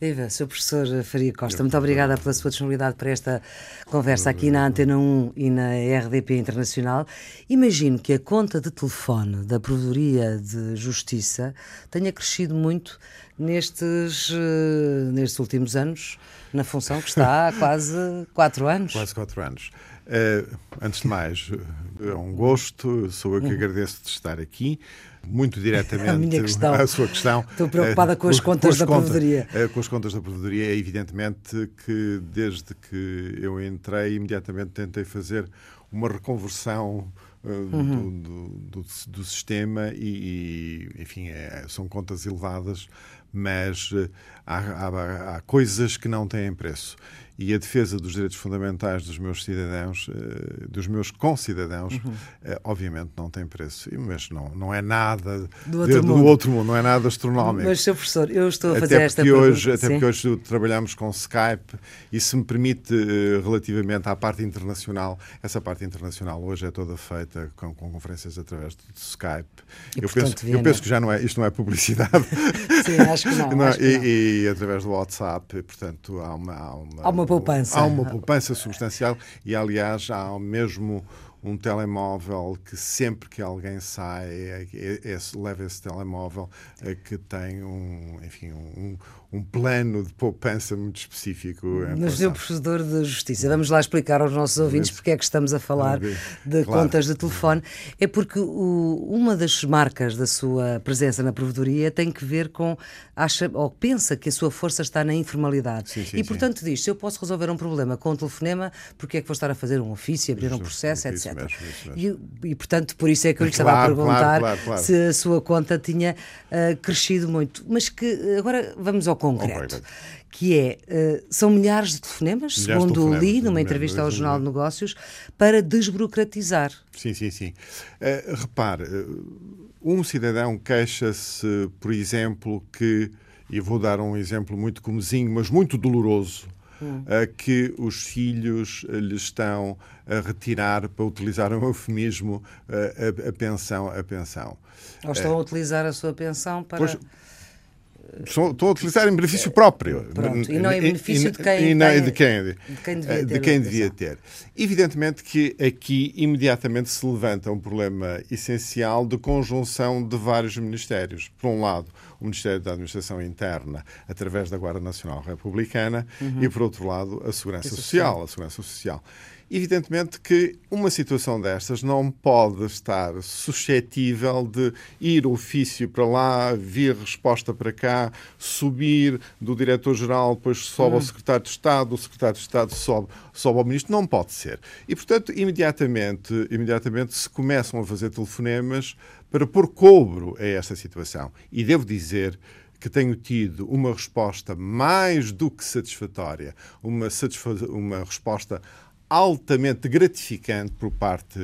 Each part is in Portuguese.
Viva, Sr. Professor Faria Costa, muito obrigada pela sua disponibilidade para esta conversa aqui na Antena 1 e na RDP Internacional. Imagino que a conta de telefone da Provedoria de Justiça tenha crescido muito nestes, eh, nestes últimos anos, na função que está há quase quatro anos. Quase quatro anos. Uh, antes de mais, é um gosto, sou eu que agradeço de estar aqui. Muito diretamente a, a sua questão. Estou preocupada com as contas com, com as da Provedoria. Uh, com as contas da Provedoria, é evidentemente que desde que eu entrei, imediatamente tentei fazer uma reconversão uh, uhum. do, do, do, do, sistema e, e enfim, é, são contas elevadas, mas há, há, há coisas que não têm preço e a defesa dos direitos fundamentais dos meus cidadãos, eh, dos meus concidadãos, uhum. obviamente não tem preço. Mas não, não é nada do outro, de, mundo. do outro mundo, não é nada astronómico. Mas, Sr. Professor, eu estou a fazer até esta pergunta. Hoje, até porque hoje trabalhamos com Skype e se me permite, eh, relativamente à parte internacional, essa parte internacional hoje é toda feita com, com conferências através de Skype. E, eu, portanto, penso, eu penso que já não é, isto não é publicidade. Sim, acho que não. não, acho que e, não. e, através do WhatsApp, portanto, há uma, há uma, há uma poupança. Há uma poupança substancial e, aliás, há mesmo um telemóvel que sempre que alguém sai é, é, é, leva esse telemóvel é, que tem um, enfim, um, um plano de poupança muito específico. Mas, Sr. Professor de Justiça, vamos lá explicar aos nossos ouvintes porque é que estamos a falar de claro. contas de telefone. É porque o, uma das marcas da sua presença na provedoria tem que ver com, acha, ou pensa que a sua força está na informalidade. Sim, sim, e, portanto, sim. diz, se eu posso resolver um problema com um telefonema, porque é que vou estar a fazer um ofício, abrir um processo, isso etc. Mesmo, mesmo. E, e, portanto, por isso é que eu lhe claro, estava a perguntar claro, se a sua conta tinha uh, crescido muito. Mas que, agora, vamos ao concreto. Que é, uh, são milhares de telefonemas, milhares segundo de telefonemas, li numa entrevista ao Jornal de Negócios, para desburocratizar. Sim, sim, sim. Uh, repare, uh, um cidadão queixa-se, por exemplo, que, e vou dar um exemplo muito comezinho, mas muito doloroso, hum. que os filhos lhe estão a retirar, para utilizar um eufemismo, a, a, pensão. A pensão. Ou estão a utilizar a sua pensão para... Pois, Estou a utilizar em benefício próprio. Pronto, e não em benefício de quem, e não, de quem, de quem devia ter. De quem devia ter. Evidentemente que aqui imediatamente se levanta um problema essencial de conjunção de vários ministérios. Por um lado, o Ministério da Administração Interna, através da Guarda Nacional Republicana, uhum. e por outro lado, a Segurança Social. A Segurança Social. Evidentemente que uma situação destas não pode estar suscetível de ir ofício para lá, vir resposta para cá, subir do diretor-geral, depois sobe hum. ao secretário de Estado, o secretário de Estado sobe, sobe ao ministro. Não pode ser. E, portanto, imediatamente, imediatamente se começam a fazer telefonemas para pôr cobro a esta situação. E devo dizer que tenho tido uma resposta mais do que satisfatória, uma, satisfa uma resposta altamente gratificante por parte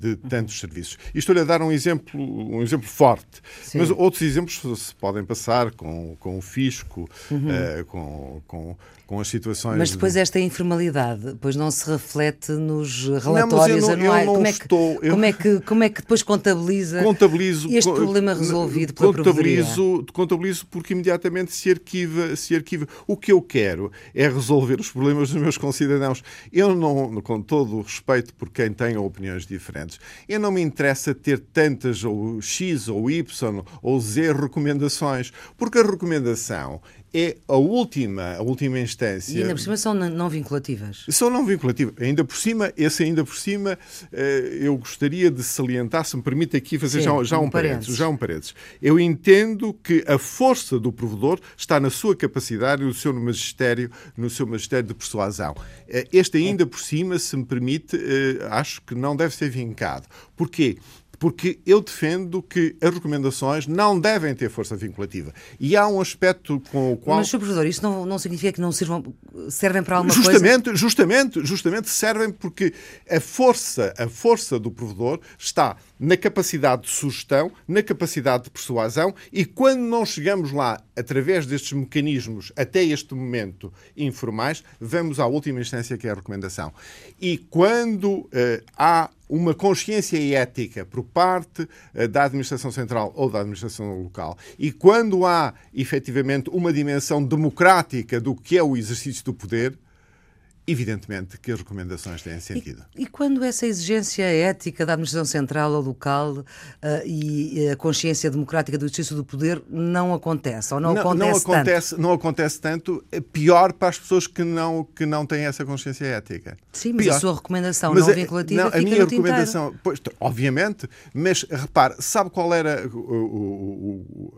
de tantos serviços. E estou-lhe a dar um exemplo, um exemplo forte, Sim. mas outros exemplos se podem passar com, com o fisco, uhum. uh, com, com, com as situações. Mas depois de... esta informalidade, depois não se reflete nos relatórios não, anuais. como, é que, estou, eu... como, é que, como é que depois contabiliza contabilizo, este problema resolvido pela contabilizo, contabilizo porque imediatamente se arquiva, se arquiva. O que eu quero é resolver os problemas dos meus concidadãos. Eu não, com todo o respeito por quem tem opiniões diferentes, eu não me interessa ter tantas ou X ou Y ou Z recomendações, porque a recomendação é a última, a última instância. E ainda por cima são não vinculativas. São não vinculativas. Ainda por cima, esse ainda por cima, eh, eu gostaria de salientar, se me permite aqui fazer Sim, já, já, um, um parênteses, já um parênteses. Eu entendo que a força do provedor está na sua capacidade, no seu magistério, no seu magistério de persuasão. Eh, este ainda por cima, se me permite, eh, acho que não deve ser vincado. Porquê? Porque eu defendo que as recomendações não devem ter força vinculativa. E há um aspecto com o qual. Mas, Sr. Professor, isso não, não significa que não sirvam, servem para alguma justamente, coisa? Justamente, justamente servem porque a força, a força do provedor está na capacidade de sugestão, na capacidade de persuasão e quando não chegamos lá através destes mecanismos até este momento informais, vamos à última instância que é a recomendação. E quando uh, há uma consciência ética por parte uh, da administração central ou da administração local e quando há efetivamente uma dimensão democrática do que é o exercício do poder, Evidentemente que as recomendações têm sentido. E, e quando essa exigência ética da administração central ou local uh, e a consciência democrática do exercício do poder não acontece, ou não, não acontece, não acontece tanto? Não acontece tanto, é pior para as pessoas que não, que não têm essa consciência ética. Sim, mas pior. a sua recomendação mas não a, vinculativa não, a minha recomendação, pois, obviamente, mas repare, sabe qual era o, o, o,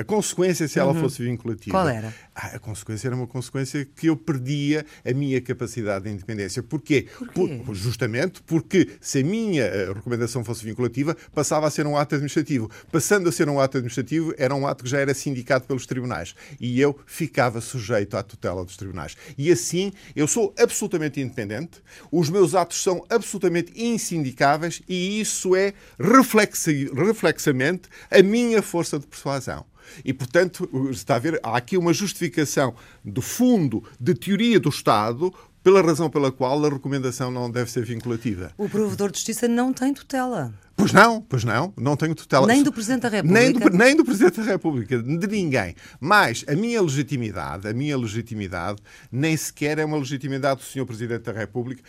a consequência se ela uhum. fosse vinculativa? Qual era? Ah, a consequência era uma consequência que eu perdia a minha capacidade capacidade de independência. Porquê? Porquê? Por, justamente porque se a minha eh, recomendação fosse vinculativa, passava a ser um ato administrativo. Passando a ser um ato administrativo, era um ato que já era sindicado pelos tribunais. E eu ficava sujeito à tutela dos tribunais. E assim, eu sou absolutamente independente, os meus atos são absolutamente insindicáveis e isso é reflexamente a minha força de persuasão. E, portanto, está a ver, há aqui uma justificação do fundo de teoria do Estado pela razão pela qual a recomendação não deve ser vinculativa. O provedor de justiça não tem tutela. Pois não, pois não, não tenho tutela. Nem do Presidente da República. Nem do, nem do Presidente da República, de ninguém. Mas a minha legitimidade, a minha legitimidade, nem sequer é uma legitimidade do Sr. Presidente da República,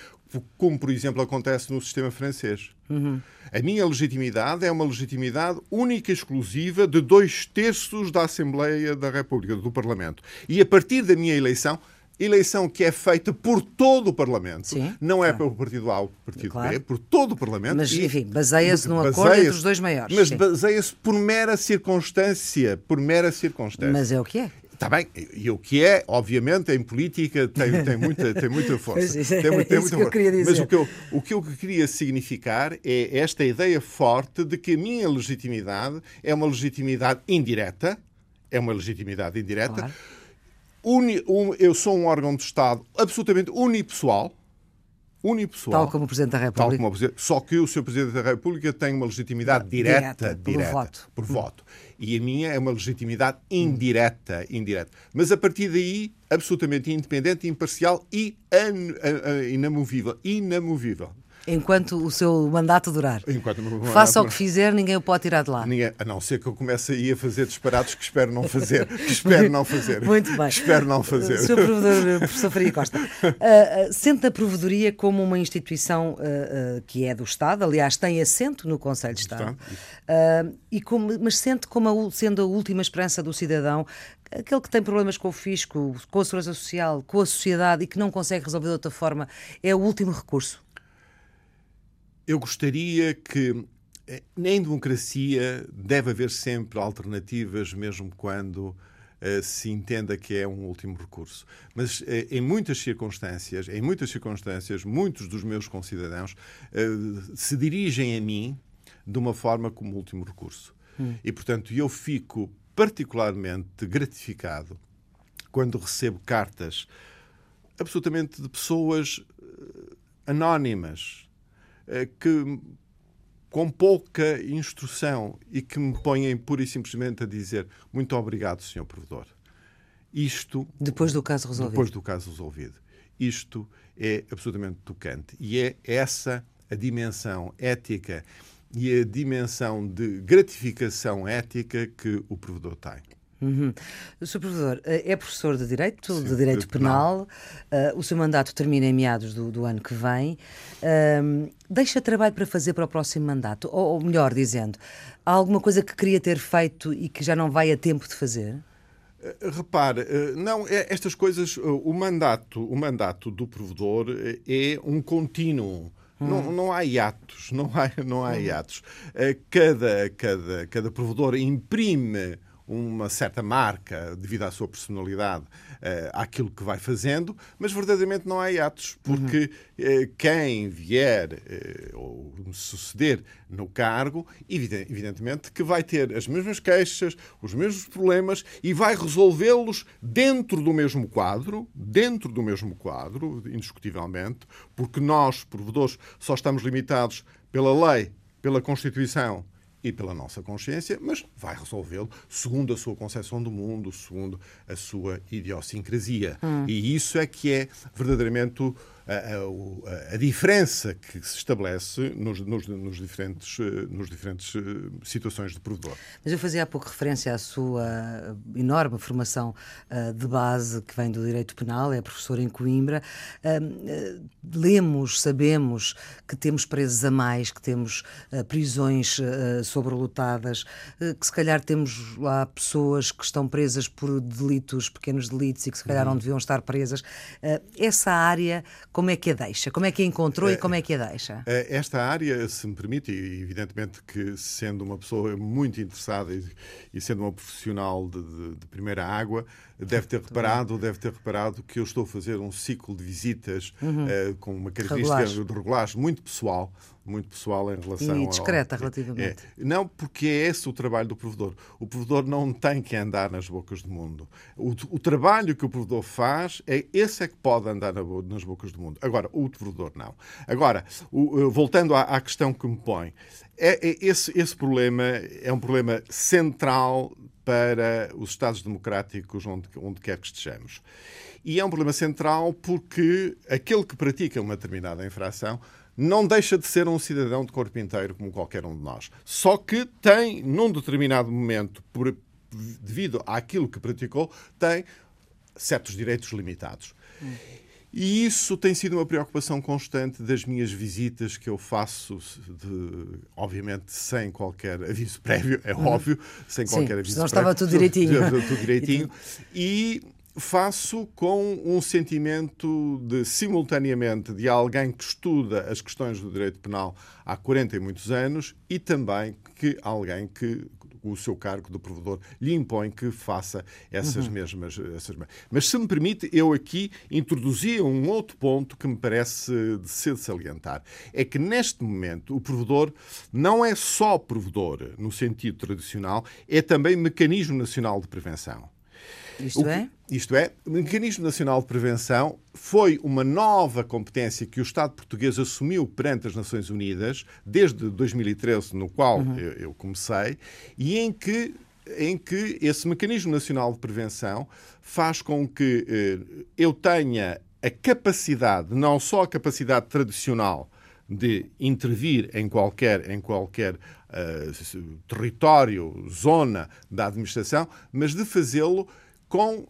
como, por exemplo, acontece no sistema francês. Uhum. A minha legitimidade é uma legitimidade única e exclusiva de dois terços da Assembleia da República, do Parlamento. E a partir da minha eleição, eleição que é feita por todo o Parlamento, Sim, não é pelo Partido A ou Partido claro. B, é por todo o Parlamento. Mas, enfim, baseia-se num acordo entre os dois maiores. Mas baseia-se por mera circunstância, por mera circunstância. Mas é o que é. Está bem, e o que é, obviamente, em política tem, tem, muita, tem muita força. tem, tem muita força. Mas o que, eu, o que eu queria significar é esta ideia forte de que a minha legitimidade é uma legitimidade indireta, é uma legitimidade indireta. Claro. Uni, um, eu sou um órgão de Estado absolutamente unipessoal, unipessoal. Tal como o Presidente da República. Tal como o só que o Sr. Presidente da República tem uma legitimidade direta, direta, direta voto. por voto. E a minha é uma legitimidade indireta, indireta. Mas a partir daí, absolutamente independente, imparcial e inamovível. Inamovível. Enquanto o seu mandato durar. Enquanto mandato Faça o que fizer, ninguém o pode tirar de lá. Ninguém, a não ser que eu comece aí a fazer disparados que espero não fazer. Que espero não fazer. Muito bem. Espero não fazer. Sr. Provedor, professor Faria Costa, uh, sente a Provedoria como uma instituição uh, uh, que é do Estado, aliás, tem assento no Conselho de Estado, e como, mas sente como a, sendo a última esperança do cidadão aquele que tem problemas com o fisco, com a segurança social, com a sociedade e que não consegue resolver de outra forma, é o último recurso? Eu gostaria que eh, em democracia deve haver sempre alternativas, mesmo quando uh, se entenda que é um último recurso. Mas uh, em muitas circunstâncias, em muitas circunstâncias, muitos dos meus concidadãos uh, se dirigem a mim de uma forma como último recurso. Hum. E portanto eu fico particularmente gratificado quando recebo cartas absolutamente de pessoas anónimas, eh, que com pouca instrução e que me põem pura e simplesmente a dizer muito obrigado, senhor provedor. Isto depois do caso resolvido. Depois do caso resolvido. Isto é absolutamente tocante e é essa a dimensão ética e a dimensão de gratificação ética que o provedor tem. Uhum. Sr. Professor, eh, é professor de Direito, Sim, de Direito Penal. penal. Uh, o seu mandato termina em meados do, do ano que vem. Uh, deixa trabalho para fazer para o próximo mandato? Ou, ou, melhor dizendo, há alguma coisa que queria ter feito e que já não vai a tempo de fazer? Uh, repare, não, é, estas coisas, o mandato, o mandato do provedor é um contínuo. Hum. Não, não há hiatos, não há, não há hum. hiatos. Cada, cada, cada provedor imprime uma certa marca devido à sua personalidade uh, àquilo que vai fazendo, mas verdadeiramente não há atos, porque uhum. uh, quem vier uh, ou suceder no cargo, evidentemente que vai ter as mesmas queixas, os mesmos problemas e vai resolvê-los dentro do mesmo quadro, dentro do mesmo quadro, indiscutivelmente, porque nós, provedores, só estamos limitados pela lei, pela Constituição e pela nossa consciência, mas vai resolvê-lo segundo a sua concepção do mundo, segundo a sua idiosincrasia. Hum. E isso é que é verdadeiramente a, a, a, diferença que se estabelece nos, nos, nos, diferentes, nos diferentes situações de provedor. Mas eu fazia há pouco referência à sua enorme formação uh, de base que vem do direito penal, é professor em Coimbra. Uh, uh, lemos, sabemos que temos presos a mais, que temos prisões sobrelotadas, que se calhar temos lá pessoas que estão presas por delitos, pequenos delitos e que se calhar uhum. não deviam estar presas. essa área como é que a deixa? Como é que a encontrou é, e como é que a deixa? É, esta área, se me permite, e evidentemente que sendo uma pessoa muito interessada e, sendo uma profissional de, de, de primeira água, deve ter reparado, deve ter reparado que eu estou a fazer um ciclo de visitas uhum. uh, com uma característica de regulagem muito pessoal, muito pessoal em relação e discreta ao... relativamente. É, não, porque é esse o trabalho do provedor. O provedor não tem que andar nas bocas do mundo. O, o trabalho que o provedor faz é esse é que pode andar na, nas bocas do mundo. Agora, o provedor não. Agora, o, voltando à, à, questão que me põe, é, é, esse, esse problema é um problema central para os Estados democráticos onde, onde quer que estejamos. E é um problema central porque aquele que pratica uma determinada infração não deixa de ser um cidadão de corpo inteiro como qualquer um de nós. Só que tem, num determinado momento, por, devido àquilo que praticou, tem certos direitos limitados. E isso tem sido uma preocupação constante das minhas visitas que eu faço, de, obviamente sem qualquer aviso prévio, é uhum. óbvio, sem Sim, qualquer aviso prévio. estava tudo direitinho. Tudo, tudo direitinho. e faço com um sentimento de, simultaneamente, de alguém que estuda as questões do direito penal há 40 e muitos anos e também que alguém que o seu cargo de provedor lhe impõe que faça essas, uhum. mesmas, essas Mas, se me permite, eu aqui introduzia um outro ponto que me parece de ser de salientar. É que, neste momento, o provedor não é só provedor no sentido tradicional, é também mecanismo nacional de prevenção. Isto que, é? Isto é, o Mecanismo Nacional de Prevenção foi uma nova competência que o Estado português assumiu perante as Nações Unidas, desde 2013, no qual uhum. eu, eu comecei, e em que em que esse mecanismo nacional de prevenção faz com que eh, eu tenha a capacidade, não só a capacidade tradicional de intervir em qualquer, em qualquer uh, território, zona da administração, mas de fazê-lo com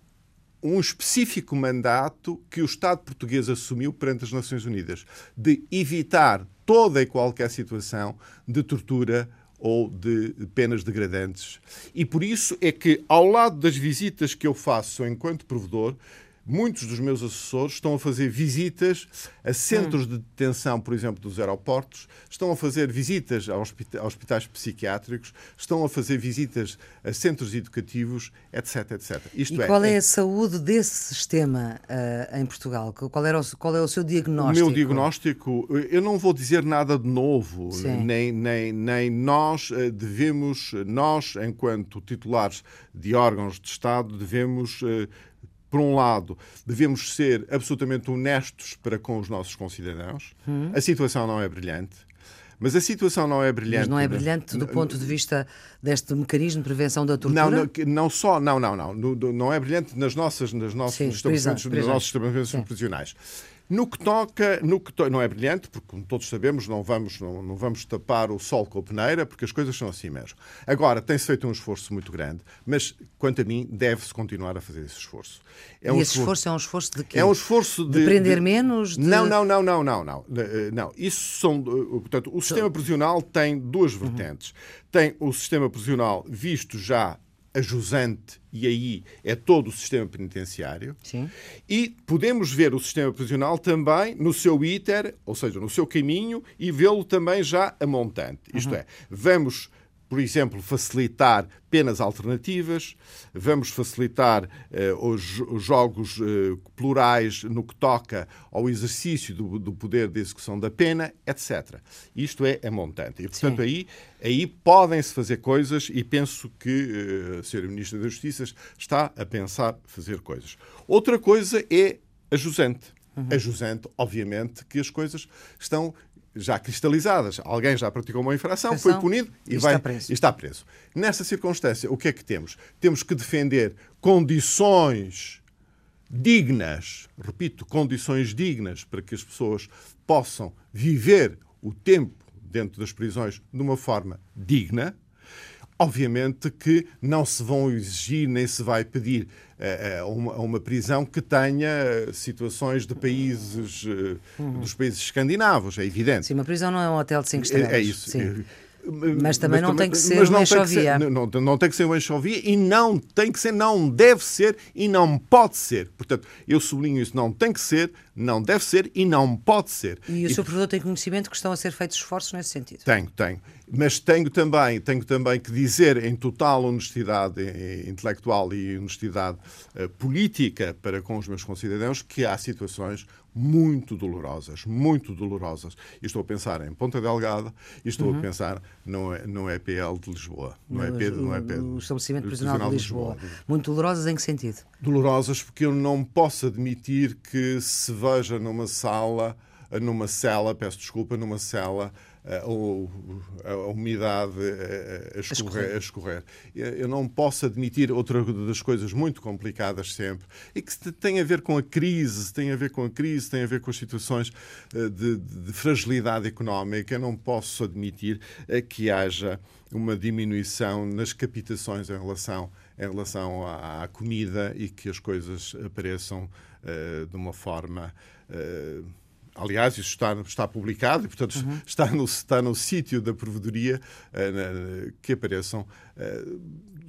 um específico mandato que o Estado português assumiu perante as Nações Unidas, de evitar toda e qualquer situação de tortura ou de penas degradantes. E por isso é que, ao lado das visitas que eu faço enquanto provedor, muitos dos meus assessores estão a fazer visitas a centros hum. de detenção, por exemplo, dos aeroportos, estão a fazer visitas a hospitais psiquiátricos, estão a fazer visitas a centros educativos, etc, etc. Isto e é, qual é, é, a saúde desse sistema uh, em Portugal? Qual, era o, qual é o seu diagnóstico? O meu diagnóstico, eu não vou dizer nada de novo, nem, nem, nem nós eh, devemos, nós, enquanto titulares de órgãos de Estado, devemos uh, por um lado, devemos ser absolutamente honestos para com os nossos concidadãos. Hum. A situação não é brilhante. Mas a situação não é brilhante. Mas não é brilhante do ponto de vista deste mecanismo de prevenção da tortura? Não, não, não só, não, não, não. Não é brilhante nas nossas, nas nossos Sim, estabelecimentos, nos nossos estabelecimentos prisionais. No que toca, no que to... não é brilhante, porque como todos sabemos, não vamos, não, não, vamos tapar o sol com a peneira, porque as coisas são assim mesmo. Agora, tem-se feito um esforço muito grande, mas, quanto a mim, deve-se continuar a fazer esse esforço. É um e esse esforço... esforço é um esforço de quê? É um esforço de... de prender de... menos? De... Não, não, não, não, não, não. Eh, não. Isso são... Eh, portanto, o sistema prisional tem duas vertentes. Uhum. Tem o sistema prisional visto já a jusante, e aí é todo o sistema penitenciário. Sim. E podemos ver o sistema prisional também no seu ITER, ou seja, no seu caminho, e vê-lo também já a montante. Isto uhum. é, vamos por exemplo, facilitar penas alternativas, vamos facilitar eh, os, os, jogos eh, plurais no que toca ao exercício do, do, poder de execução da pena, etc. Isto é, é montante. E, portanto, aí, aí podem-se fazer coisas e penso que eh, a Sra. Ministra da Justiça está a pensar fazer coisas. Outra coisa é a jusante. Uhum. A jusante, obviamente, que as coisas estão já cristalizadas. Alguém já praticou uma infração, foi punido e, vai, está preso. e está preso. Nessa circunstância, o que é que temos? Temos que defender condições dignas, repito, condições dignas para que as pessoas possam viver o tempo dentro das prisões de uma forma digna, Obviamente que não se vão exigir nem se vai pedir uh, uma, uma, prisão que tenha situações de países, uh, uhum. dos países escandinavos, é evidente. Sim, uma prisão não é um hotel de 5 estrelas. É, é isso. Sim. Mas também mas, não tem que ser uma enxovia. Não, não, não tem que ser uma enxovia e não tem que ser, não deve ser e não pode ser. Portanto, eu sublinho isso, não tem que ser, não deve ser e não pode ser. E o seu provedor tem conhecimento que estão a ser feitos esforços nesse sentido? Tenho, tenho. Mas tenho também, tenho também que dizer em total honestidade intelectual e honestidade uh, política para com os meus concidadãos que há situações muito dolorosas, muito dolorosas. E estou a pensar em Ponta Delgada e estou uhum. a pensar no, no EPL de Lisboa. No, no, EP, no, EP, no Estabelecimento Prisional de Lisboa. Lisboa. Muito dolorosas em que sentido? Dolorosas porque eu não posso admitir que se veja numa sala, numa cela, peço desculpa, numa cela a, a umidade a, a, escorrer, a, escorrer, Eu não posso admitir outra das coisas muito complicadas sempre e que tem a ver com a crise, tem a ver com a crise, tem a ver com as situações eh, de, de fragilidade económica. Eu não posso admitir eh, que haja uma diminuição nas captações em relação, em relação à, à comida e que as coisas apareçam uh, de uma forma. Uh, Aliás, isso está, está publicado e, portanto, uhum. está no, está no sítio da provedoria uh, que apareçam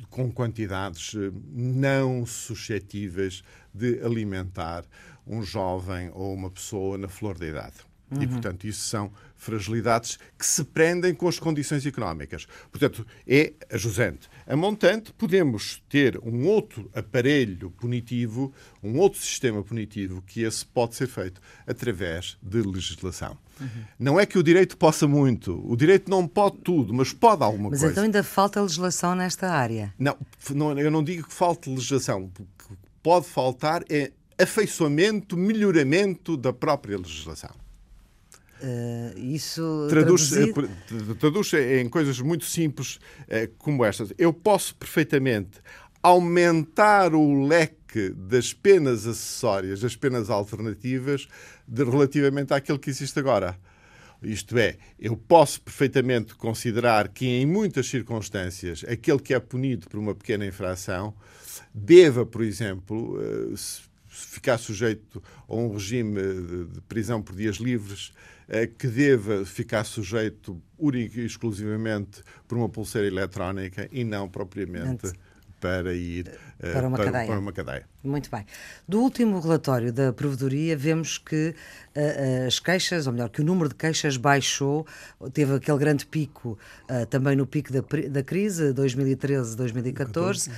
com quantidades não suscetíveis de alimentar um jovem ou uma pessoa na flor da idade. Uhum. E, portanto, isso são fragilidades que se prendem com as condições económicas. Portanto, é ajusante. A montante, podemos ter um outro aparelho punitivo, um outro sistema punitivo, que esse pode ser feito através de legislação. Uhum. Não é que o direito possa muito, o direito não pode tudo, mas pode alguma mas coisa. Mas então ainda falta legislação nesta área? Não, não, eu não digo que falte legislação. O que pode faltar é afeiçoamento, melhoramento da própria legislação. Uh, isso traduz, eh, traduz em coisas muito simples uh, como estas. Eu posso perfeitamente aumentar o leque das penas acessórias, das penas alternativas, de, relativamente àquilo que existe agora. Isto é, eu posso perfeitamente considerar que, em muitas circunstâncias, aquele que é punido por uma pequena infração deva, por exemplo, ficar sujeito a um regime de prisão por dias livres eh, que deva ficar sujeito única e exclusivamente por uma pulseira eletrónica e não propriamente para ir eh, para uma, para, cadeia. para uma cadeia. Muito bem. Do último relatório da Provedoria, vemos que uh, as queixas, ou melhor, que o número de queixas baixou, teve aquele grande pico uh, também no pico da, da crise, 2013-2014, uh,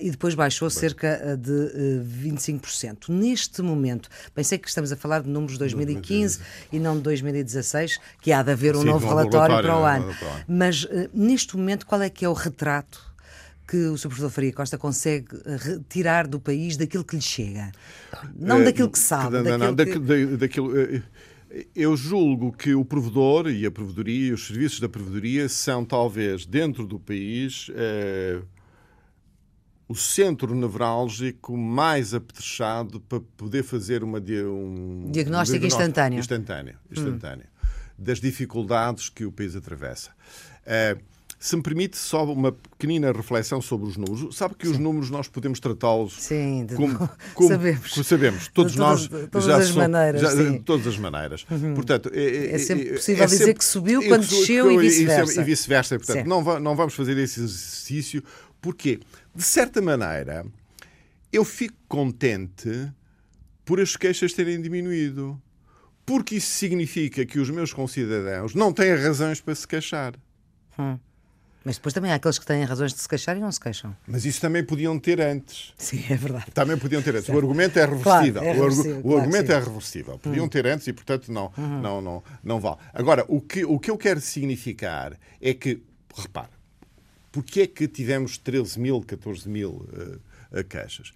e depois baixou Bem. cerca de 25%. Neste momento, pensei que estamos a falar de números de 2015 2015. e não de 2016, que há de haver um Sim, novo relatório, relatório, para o ano. Para o ano. Mas neste momento, qual é que é o retrato que o Sr. Professor Faria Costa consegue retirar do país daquilo que lhe chega? Não daquilo que sabe, não, daquilo, não, que... daquilo eh, eu julgo que o provedor e a provedoria os serviços da provedoria são talvez dentro do país eh, o centro nevrálgico mais apetrechado para poder fazer uma, um diagnóstico, instantâneo, instantâneo, instantâneo hum. das dificuldades que o país atravessa. Eh, se me permite só uma pequenina reflexão sobre os números. Sabe que Sim. os números nós podemos tratá-los Sim, como, como, sabemos. Como sabemos. Todos de nós todas, todas já as maneiras, já, de todas as maneiras. Uhum. Portanto, é, é, é sempre possível é dizer sempre, que subiu quando desceu e vice-versa. E vice-versa. Portanto, não, não vamos fazer esse exercício. Porquê? De certa maneira, eu fico contente por as queixas terem diminuído. Porque isso significa que os meus concidadãos não têm razões para se queixar. Hum. Mas depois também há aqueles que têm razões de se queixar e não se queixam. Mas isso também podiam ter antes. Sim, é verdade. Também podiam ter antes. Certo. O argumento é reversível. Claro, é reversível. O, claro, argumento sim. é reversível. Podiam uhum. ter antes e, portanto, não, uhum. não, não, não vale. Agora, o que, o que eu quero significar é que, repare, porquê é que tivemos 13 mil, 14 mil uh, queixas?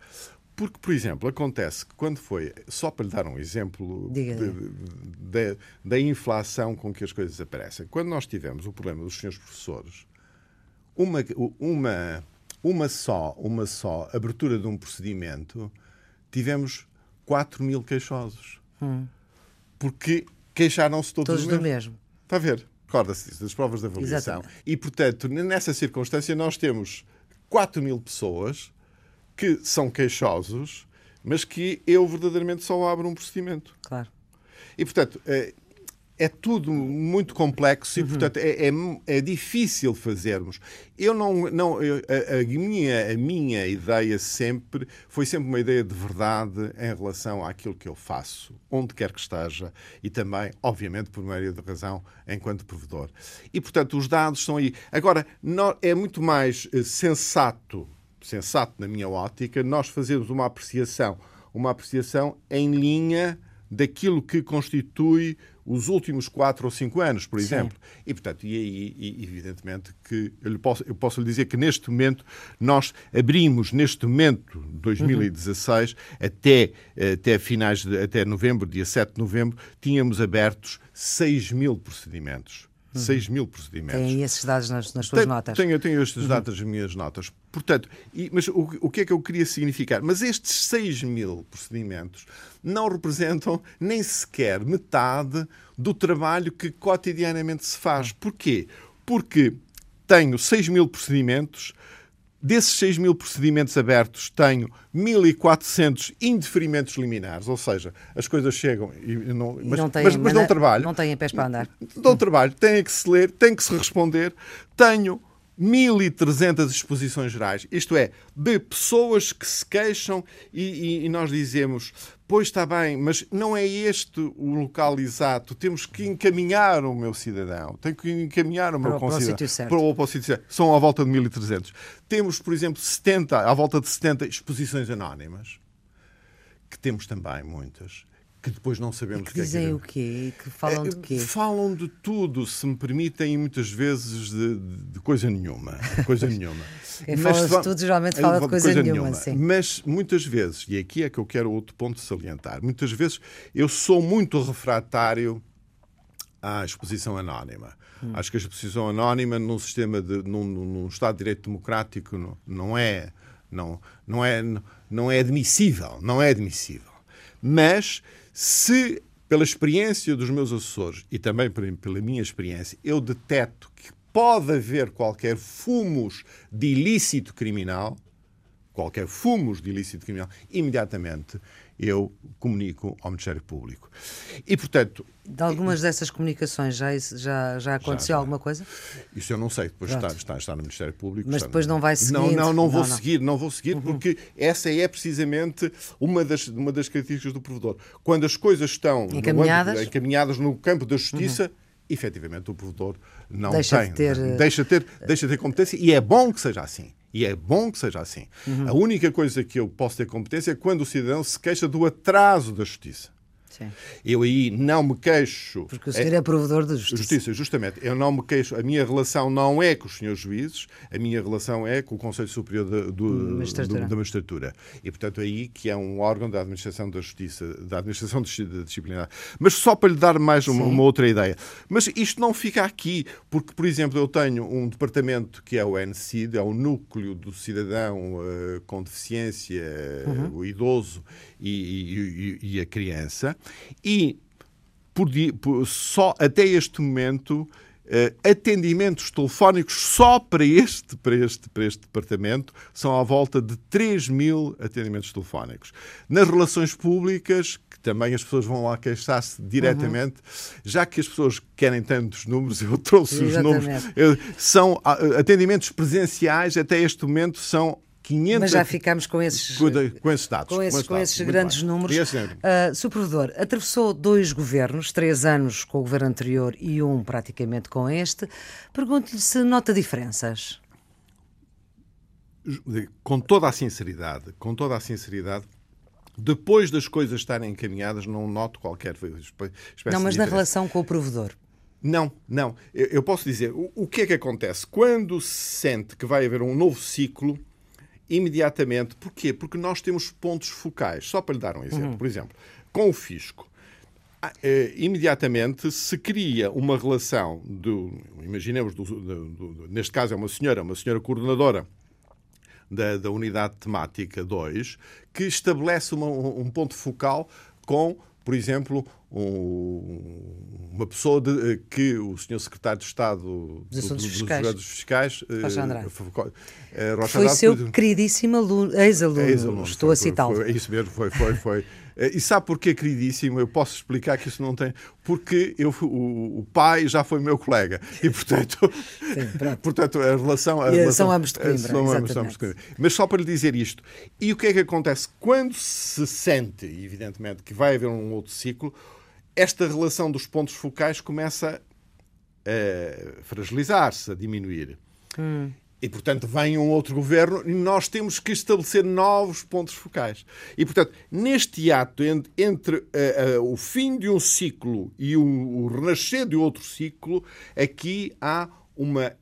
Porque, por exemplo, acontece que quando foi, só para lhe dar um exemplo da inflação com que as coisas aparecem, quando nós tivemos o problema dos senhores professores, uma, uma, uma, só, uma só abertura de um procedimento tivemos 4 mil queixosos. Hum. Porque queixaram-se todos, todos do mesmo. Está a ver? Recorda-se das provas de avaliação. Exatamente. E, portanto, nessa circunstância, nós temos 4 mil pessoas que são queixosos, mas que eu verdadeiramente só abro um procedimento. Claro. E, portanto, eh, é tudo muito complexo e, uhum. portanto, é, é, é, difícil fazermos. Eu não. não eu, a, a, minha, a minha ideia sempre foi sempre uma ideia de verdade em relação àquilo que eu faço, onde quer que esteja, e também, obviamente, por maioria de razão, enquanto provedor. E, portanto, os dados são aí. Agora, não, é muito mais eh, sensato, sensato na minha ótica, nós fazermos uma apreciação, uma apreciação em linha daquilo que constitui os últimos quatro ou cinco anos, por exemplo. Sim. E, portanto, e aí, evidentemente, que eu, posso, eu posso lhe dizer que neste momento nós abrimos, neste momento, 2016, uhum. até, até finais, de, até novembro, dia 7 de novembro, tínhamos abertos 6 mil procedimentos. 6 mil procedimentos. Tem esses dados nas, nas suas tenho, notas? Tenho, tenho estes uhum. dados nas minhas notas. Portanto, e, mas o, o que é que eu queria significar? Mas estes 6 mil procedimentos não representam nem sequer metade do trabalho que cotidianamente se faz. Porquê? Porque tenho 6 mil procedimentos Desses 6 mil procedimentos abertos, tenho 1.400 indeferimentos liminares, ou seja, as coisas chegam e não, mas, não têm, mas, mas dão trabalho. Não têm pés para andar. Dão trabalho, têm que se ler, têm que se responder. Tenho 1.300 exposições gerais, isto é, de pessoas que se queixam e, e, e, nós dizemos, pois está bem, mas não é este o local exato, temos que encaminhar o meu cidadão, tenho que encaminhar o meu concidadão para o, para o sítio certo. São à volta de 1.300. Temos, por exemplo, 70, à volta de 70 exposições anónimas, que temos também muitas que depois não sabemos e que, que dizem é que... o quê? Que falam de quê? Falam de tudo, se me permitem, e muitas vezes de, de coisa nenhuma. Coisa nenhuma. Quem fala de tudo geralmente fala de coisa, coisa nenhuma. nenhuma. Sim. Mas muitas vezes, e aqui é que eu quero outro ponto de salientar, muitas vezes eu sou muito refratário à exposição anónima. Hum. Acho que a exposição anónima num sistema de num, num Estado de Direito democrático não, não é não, não é não é admissível, não é admissível. Mas se, pela experiência dos meus assessores e também pela minha experiência, eu deteto que pode haver qualquer fumos de ilícito criminal, qualquer fumos de ilícito criminal, imediatamente eu comunico ao Ministério Público. E, portanto... De algumas dessas comunicações já, já, já aconteceu já, alguma coisa? Isso eu não sei, depois está, está, está, no Ministério Público. Mas depois não vai seguir? Não, não, não vou não, seguir, não vou seguir, uhum. porque essa é precisamente uma das, uma das características do provedor. Quando as coisas estão encaminhadas no, âmbito, encaminhadas no campo da justiça, uhum. efetivamente o provedor não deixa tem. De ter... Eh, deixa, ter, deixa de ter competência e é bom que seja assim. E é bom que seja assim. Uhum. A única coisa que eu posso ter competência é quando o cidadão se queixa do atraso da justiça. Sim. Eu aí não me queixo. Porque o senhor é, é provedor de justiça. Justiça, justamente. Eu não me queixo. A minha relação não é com os senhores juízes, a minha relação é com o Conselho Superior do, magistratura. Do, da Magistratura. E, portanto, aí que é um órgão da Administração da Justiça, da Administração Disciplinar. Mas só para lhe dar mais uma, uma, outra ideia. Mas isto não fica aqui, porque, por exemplo, eu tenho um departamento que é o NCID, é o Núcleo do Cidadão uh, com Deficiência, uhum. o idoso e, e, e a criança, e por, por, só até este momento Uh, atendimentos telefónicos só para este, para, este, para este departamento são à volta de 3 mil atendimentos telefónicos. Nas relações públicas, que também as pessoas vão lá queixar-se diretamente, uhum. já que as pessoas querem tantos números, eu trouxe Exatamente. os números, são uh, atendimentos presenciais até este momento são 500... Mas já ficamos com esses, com, com esses dados. Com esses, com esses grandes bem. números. Uh, Sr. Provedor, atravessou dois governos, três anos com o governo anterior e um praticamente com este. Pergunto-lhe se nota diferenças. Com toda a sinceridade, com toda a sinceridade, depois das coisas estarem encaminhadas, não noto qualquer Não, mas na relação com o provedor. Não, não. Eu posso dizer, o, o que é que acontece? Quando se sente que vai haver um novo ciclo, imediatamente. Porquê? Porque nós temos pontos focais. Só para lhe dar um exemplo. Uhum. Por exemplo, com o fisco. Ah, eh, imediatamente se cria uma relação do, imaginemos, do, do, do, neste caso é uma senhora, uma senhora coordenadora da, da unidade temática 2, que estabelece uma, um ponto focal com, por exemplo, um, uma pessoa de, eh, que o senhor secretário de Estado dos Assuntos do, do, Fiscais, dos fiscais Rocha Andrade. Uh, Rocha foi seu foi, queridíssimo ex-aluno, ex estou a citá-lo. É isso mesmo, foi, foi, foi. Eh, e sabe porquê, queridíssimo? Eu posso explicar que isso não tem. Porque eu, o, o pai já foi meu colega. E, portanto, Sim, portanto a relação. A relação são ambos de Coimbra. São ambos, ambos de Coimbra. Mas só para lhe dizer isto. E o que é que acontece? Quando se sente, evidentemente, que vai haver um outro ciclo, esta relação dos pontos focais começa a fragilizar-se, a diminuir. Hum. E, portanto, vem um outro governo e nós temos que estabelecer novos pontos focais. E, portanto, neste ato entre, uh, uh, o fim de um ciclo e o, o renascer de outro ciclo, aqui há uma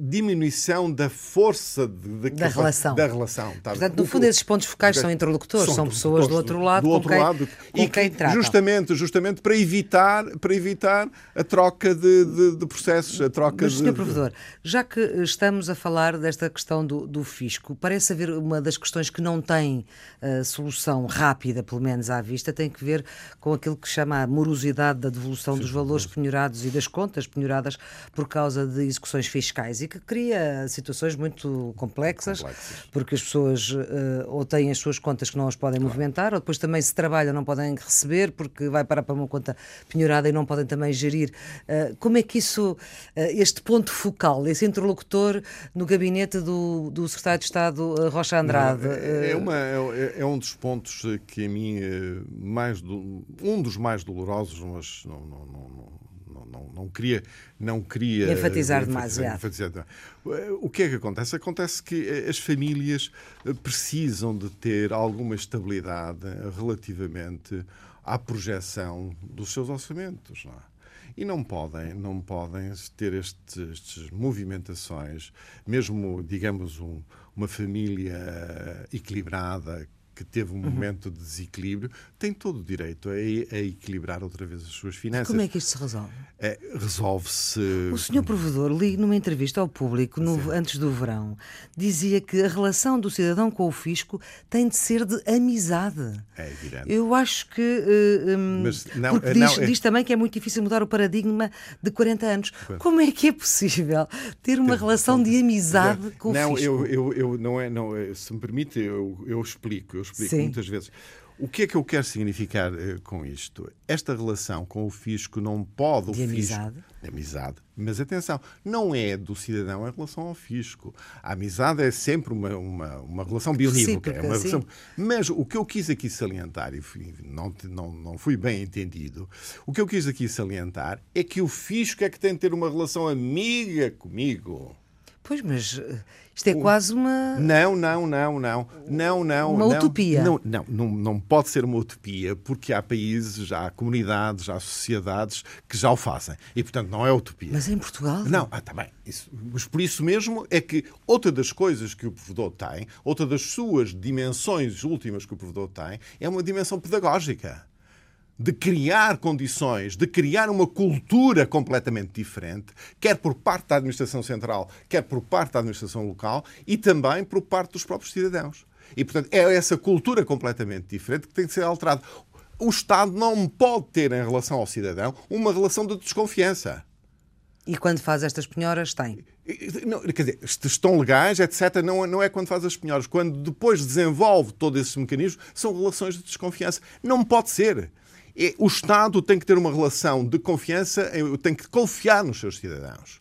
diminuição da força de, de, da relação. Da relação tá? Portanto, no fundo, esses pontos focais são interlocutores, são, são pessoas do outro lado, do outro com, lado quem, com quem tratam. Justamente, justamente para evitar, para evitar a troca de, de, de processos, a troca Mas, de... Sr. Professor, já que estamos a falar desta questão do, do fisco, parece haver uma das questões que não tem uh, solução rápida, pelo menos à vista, tem que ver com aquilo que chama a morosidade da devolução Sim, dos valores penhorados e das contas penhoradas por causa de execuções fiscais. E que cria situações muito complexas, complexas. porque as pessoas uh, ou têm as suas contas que não as podem claro. movimentar, ou depois também se trabalham não podem receber porque vai parar para uma conta penhorada e não podem também gerir. Uh, como é que isso, uh, este ponto focal, esse interlocutor no gabinete do, do secretário de Estado Rocha Andrade? Não, é, é, uma, é, é, um dos pontos que a mim mais do, um dos mais dolorosos, mas não, não, não não, não queria, não queria enfatizar demasiado. Enfatizar. O que é que acontece? Acontece que as famílias precisam de ter alguma estabilidade relativamente à projeção dos seus orçamentos. Não é? e não podem, não podem ter estes, estes movimentações, mesmo, digamos, um, uma família equilibrada que teve um uhum. momento de desequilíbrio, tem todo o direito a, a, equilibrar outra vez as suas finanças. Como é que isto se resolve? É, Resolve-se. O senhor provedor, li numa entrevista ao público no, antes do verão, dizia que a relação do cidadão com o fisco tem de ser de amizade. É evidente. Eu acho que. Uh, um, Mas não, porque diz, não, é... diz, também que é muito difícil mudar o paradigma de 40 anos. Como é que é possível ter uma relação de amizade não, com o fisco? Não, eu, eu, eu, não é, não, se me permite, eu, eu explico. Eu explico Sim. muitas vezes. O que é que eu quero significar uh, com isto? Esta relação com o fisco não pode. De amizade. de amizade. Mas atenção, não é do cidadão em relação ao fisco. A amizade é sempre uma, uma, uma relação bionívoca. É uma relação... Mas o que eu quis aqui salientar, e fui, não, não, não fui bem entendido, o que eu quis aqui salientar é que o fisco é que tem de ter uma relação amiga comigo. Pois, mas eh, isto é quase uma. Não, não, não, não. Não, não. Uma não, utopia. Não, não, não, não pode ser uma utopia, porque há países, há comunidades, há sociedades que já o fazem. E, portanto, não é utopia. Mas em Portugal? Não, ah, está bem. Isso, mas por isso mesmo é que outra das coisas que o provedor tem, outra das suas dimensões últimas que o provedor tem, é uma dimensão pedagógica de criar condições, de criar uma cultura completamente diferente, quer por parte da administração central, quer por parte da administração local e também por parte dos próprios cidadãos. E, portanto, é essa cultura completamente diferente que tem de ser alterada. O Estado não pode ter, em relação ao cidadão, uma relação de desconfiança. E quando faz estas penhoras, tem? Não, quer dizer, estão legais, etc. Não, não é quando faz as penhoras. Quando depois desenvolve todos esses mecanismos, são relações de desconfiança. Não pode ser. O Estado tem que ter uma relação de confiança, tem que confiar nos seus cidadãos.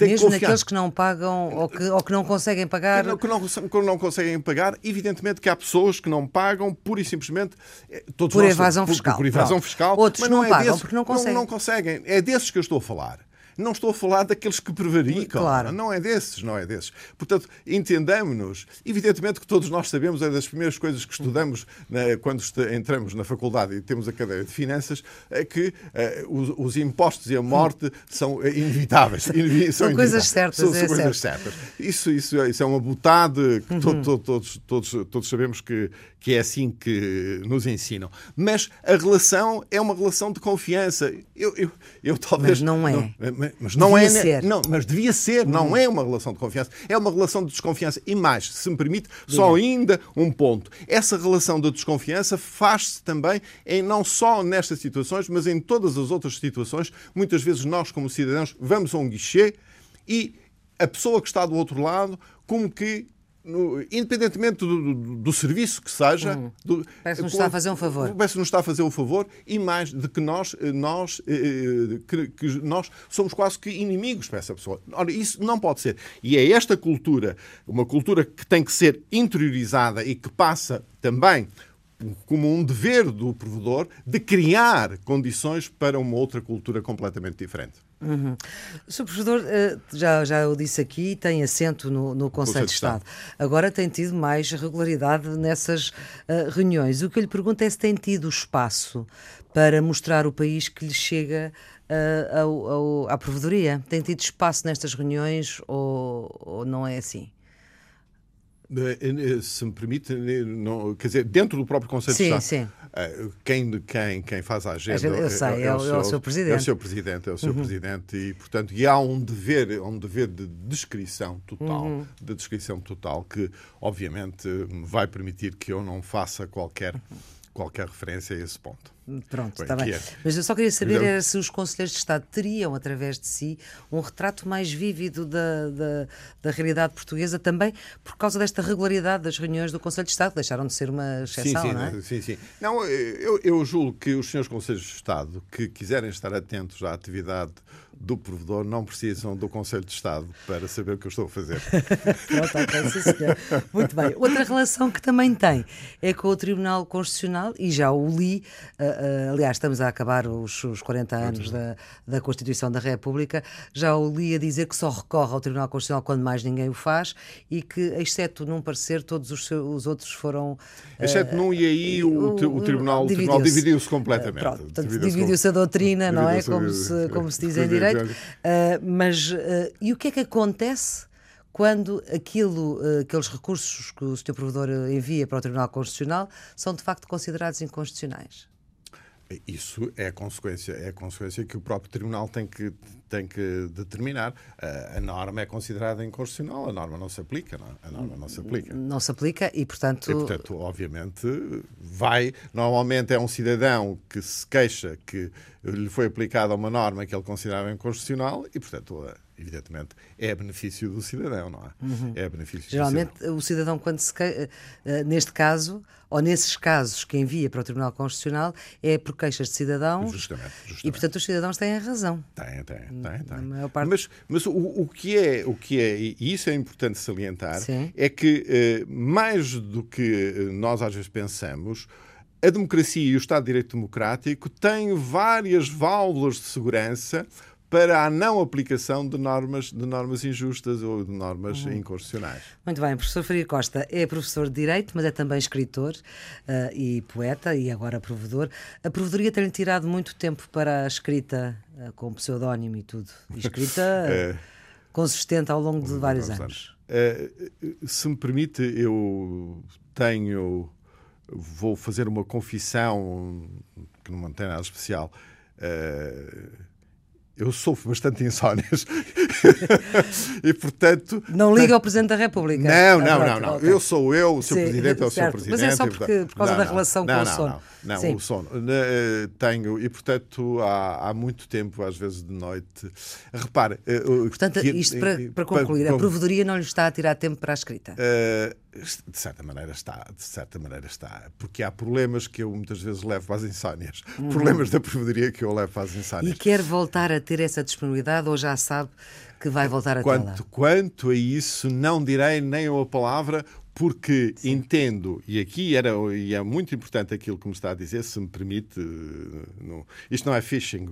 Tem Mesmo que naqueles que não pagam ou que, ou que não conseguem pagar? Que não, que não, conseguem pagar, evidentemente que há pessoas que não pagam pura e simplesmente. Eh, por nós, evasão por, fiscal. Por, por evasão fiscal. Outros mas não, não é pagam desses, porque não conseguem. Não, não conseguem. É desses que eu estou a falar. Não estou a falar daqueles que prevaricam. Claro. Não é desses, não é desses. Portanto, entendamos-nos. Evidentemente que todos nós sabemos, é das primeiras coisas que estudamos né, quando entramos na faculdade e temos a cadeira de finanças, é que é, os, os, impostos e a morte são inevitáveis. são, são coisas certas. São, são é coisas certo. certas. Isso, isso, isso é uma butade que uhum. to, to, todos, todos, todos sabemos que, que é assim que nos ensinam. Mas a relação é uma relação de confiança. Eu, eu, eu talvez. Mas não é. Não, mas, não devia é. Ser. Não, mas devia ser, não hum. é uma relação de confiança, é uma relação de desconfiança. E mais, se me permite, só ainda um ponto. Essa relação de desconfiança faz-se também em não só nestas situações, mas em todas as outras situações. Muitas vezes nós, como cidadãos, vamos a um guichê e a pessoa que está do outro lado, como que no, independentemente do, do, do, serviço que seja. Do, parece que nos está a fazer um favor. Parece que nos está a fazer um favor e mais de que nós, eh, nós, eh, eh, que, que, nós somos quase que inimigos para essa pessoa. Ora, isso não pode ser. E é esta cultura, uma cultura que tem que ser interiorizada e que passa também como um dever do provedor de criar condições para uma outra cultura completamente diferente. Uhum. O Sr. Professor, eh, já, já eu disse aqui, tem assento no, no Conselho de Estado. Estado. Agora tem tido mais regularidade nessas uh, reuniões. O que eu lhe pergunto é se tem tido espaço para mostrar o país que lhe chega uh, ao, ao, à provedoria. Tem tido espaço nestas reuniões ou, ou não é assim? Eh, eh, se me permite, eh, não, quer dizer, dentro do próprio Conselho sim, de Estado, sim. Quem, quem, quem faz a agenda eu sei, é, é, o, seu, é o seu presidente. É o seu presidente, é o seu uhum. presidente e, portanto, e há um dever, um dever de descrição total, uhum. de descrição total que, obviamente, vai permitir que eu não faça qualquer, qualquer referência a esse ponto. Pronto, está bem. É. Mas eu só queria saber era se os Conselheiros de Estado teriam, através de si, um retrato mais vívido da, da, da, realidade portuguesa, também por causa desta regularidade das reuniões do Conselho de Estado, que deixaram de ser uma exceção, sim, sim, não é? Sim, sim. Não, eu, eu julgo que os senhores Conselheiros de Estado que quiserem estar atentos à atividade do provedor não precisam do Conselho de Estado para saber o que eu estou a fazer. Pronto, ok, sim, senhor. Muito bem. Outra relação que também tem é com o Tribunal Constitucional, e já o li, uh, uh, aliás, estamos a acabar os, os 40 anos da, da Constituição da República, já o li a dizer que só recorre ao Tribunal Constitucional quando mais ninguém o faz e que, exceto num parecer, todos os, seus, os outros foram. Uh, exceto num e aí o, o, o Tribunal dividiu-se dividiu completamente. Dividiu-se dividiu a doutrina, não é? Como se, como se diz em direito. Uh, mas, uh, e o que é que acontece quando aquilo, uh, aqueles recursos que o Sr. Provedor envia para o Tribunal Constitucional são de facto considerados inconstitucionais? Isso é a consequência, é consequência que o próprio Tribunal tem que, tem que determinar. A, a norma é considerada inconstitucional, a norma não se aplica, não? É? a norma não se aplica. Não se aplica e, portanto... E, portanto, obviamente, vai... Normalmente é um cidadão que se queixa que lhe foi aplicada uma norma que ele considerava inconstitucional e, portanto, evidentemente, é benefício do cidadão, não é? Uhum. É benefício Geralmente, cidadão. o cidadão, quando se eh, neste caso, ou nesses casos que envia para o Tribunal Constitucional, é por queixas de cidadãos. Justamente, justamente. E, portanto, os cidadãos têm a razão. Tem, tem, tem. tem. Parte... Mas, mas o, o, que é, o que é, e isso é importante salientar, Sim. é que, eh, mais do que eh, nós às vezes pensamos, a democracia e o Estado de Direito Democrático têm várias válvulas de segurança para a não aplicação de normas, de normas injustas ou de normas uhum. inconstitucionais. Muito bem, o professor Faria Costa é professor de Direito, mas é também escritor uh, e poeta e agora provedor. A provedoria tem-lhe tirado muito tempo para a escrita uh, com pseudónimo e tudo. E escrita é, consistente ao longo de vários anos. anos. Uh, se me permite, eu tenho. Vou fazer uma confissão que não tem nada especial. Uh, eu sofro bastante insónias. e, portanto. Não liga ao Presidente da República. Não, não, não. não. Eu sou eu, o Sr. Presidente é o Sr. Presidente. Mas é só porque, por causa não, da relação não, com não, o sono. Não, não, o sono. Eh, tenho, e portanto, há, há muito tempo, às vezes de noite. Repare. Eh, portanto, que, isto para, para concluir, para, a provedoria não lhe está a tirar tempo para a escrita? De certa maneira está, de certa maneira está. Porque há problemas que eu muitas vezes levo para as insónias. Uhum. Problemas da provedoria que eu levo para as insónias. E quer voltar a ter essa disponibilidade ou já sabe que vai voltar a quanto, Quanto a isso, não direi nem uma palavra, porque Sim. entendo, e aqui era, e é muito importante aquilo que me está a dizer, se me permite, não, isto não é phishing.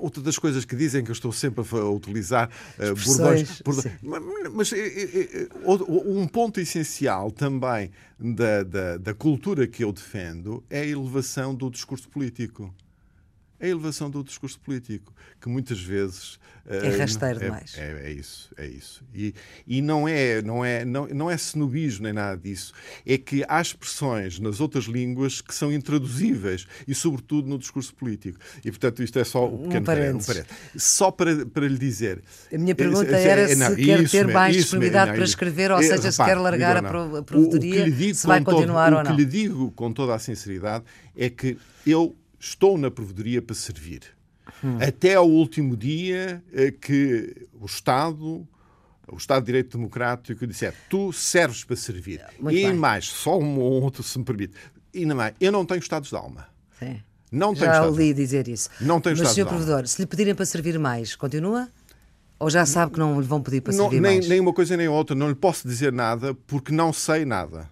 Outra das coisas que dizem que eu estou sempre a utilizar uh, bordões. bordões mas, mas um ponto essencial também da, da, da cultura que eu defendo é a elevação do discurso político. A elevação do discurso político, que muitas vezes é rasteiro é, demais. É, é, isso, é isso. E, e não é, não é, não, não é cenobismo nem nada disso. É que há expressões nas outras línguas que são intraduzíveis e, sobretudo, no discurso político. E, portanto, isto é só o pequeno um parênteses. Parênteses. Só para, para lhe dizer. A minha pergunta é, era se quer ter mais disponibilidade para escrever, ou seja, se quer largar a provedoria, se vai continuar todo, ou não. O que lhe digo com toda a sinceridade é que eu estou na provedoria para servir. Hum. Até ao último dia eh, que o Estado, o Estado de Direito Democrático, disser tu serves para servir. Muito e bem. mais, só um ou outro, se me permite. E ainda mais, eu não tenho estados de alma. Sim. Não tenho Já ouvi dizer isso. Não tenho Mas, Sr. Provedor, se lhe pedirem para servir mais, continua? Ou já sabe que não lhe vão pedir para não, servir nem, mais? Nem uma coisa nem outra. Não lhe posso dizer nada porque não sei nada.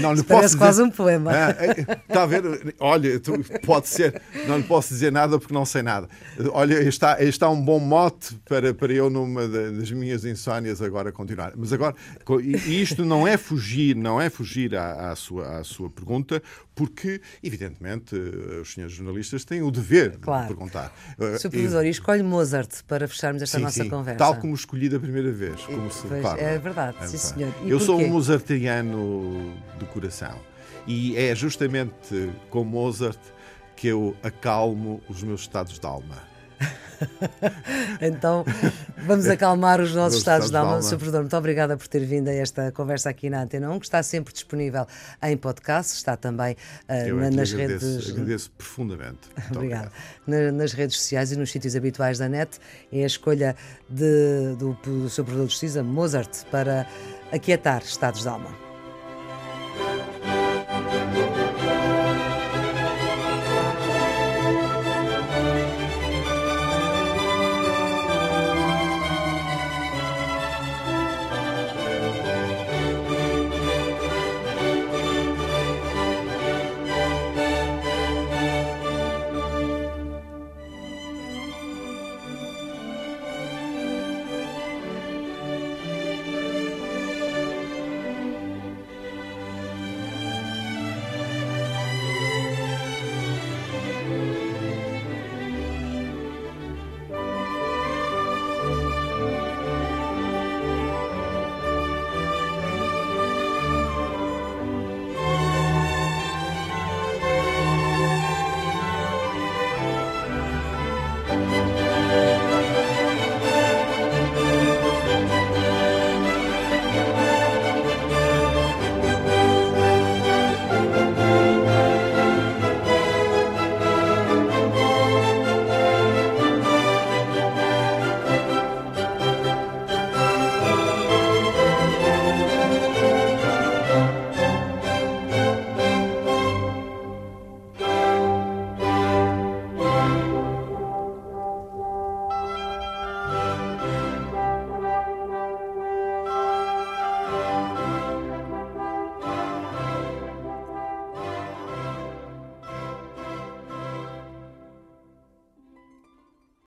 Não lhe Parece posso quase dizer... um poema. Ah, está a ver? Olha, pode ser. Não lhe posso dizer nada porque não sei nada. Olha, está, está um bom mote para, para eu, numa das minhas insónias, agora continuar. Mas agora, isto não é fugir, não é fugir à, à, sua, à sua pergunta, porque, evidentemente, os senhores jornalistas têm o dever claro. de perguntar. Sr. Professor, e escolhe Mozart para fecharmos esta sim, nossa sim, conversa. Tal como escolhi da primeira vez. Como se, é verdade, é sim, senhor. E eu porquê? sou um mozartiano do coração. E é justamente com Mozart que eu acalmo os meus estados de alma. então, vamos acalmar os nossos estados de alma. Sr. Professor, muito obrigada por ter vindo a esta conversa aqui na Antena 1, que está sempre disponível em podcast, está também uh, na, nas agradeço, redes. Agradeço profundamente. obrigada. Na, nas redes sociais e nos sítios habituais da net, é a escolha de, do, do Sr. Professor de Justiça, Mozart, para aquietar estados de alma.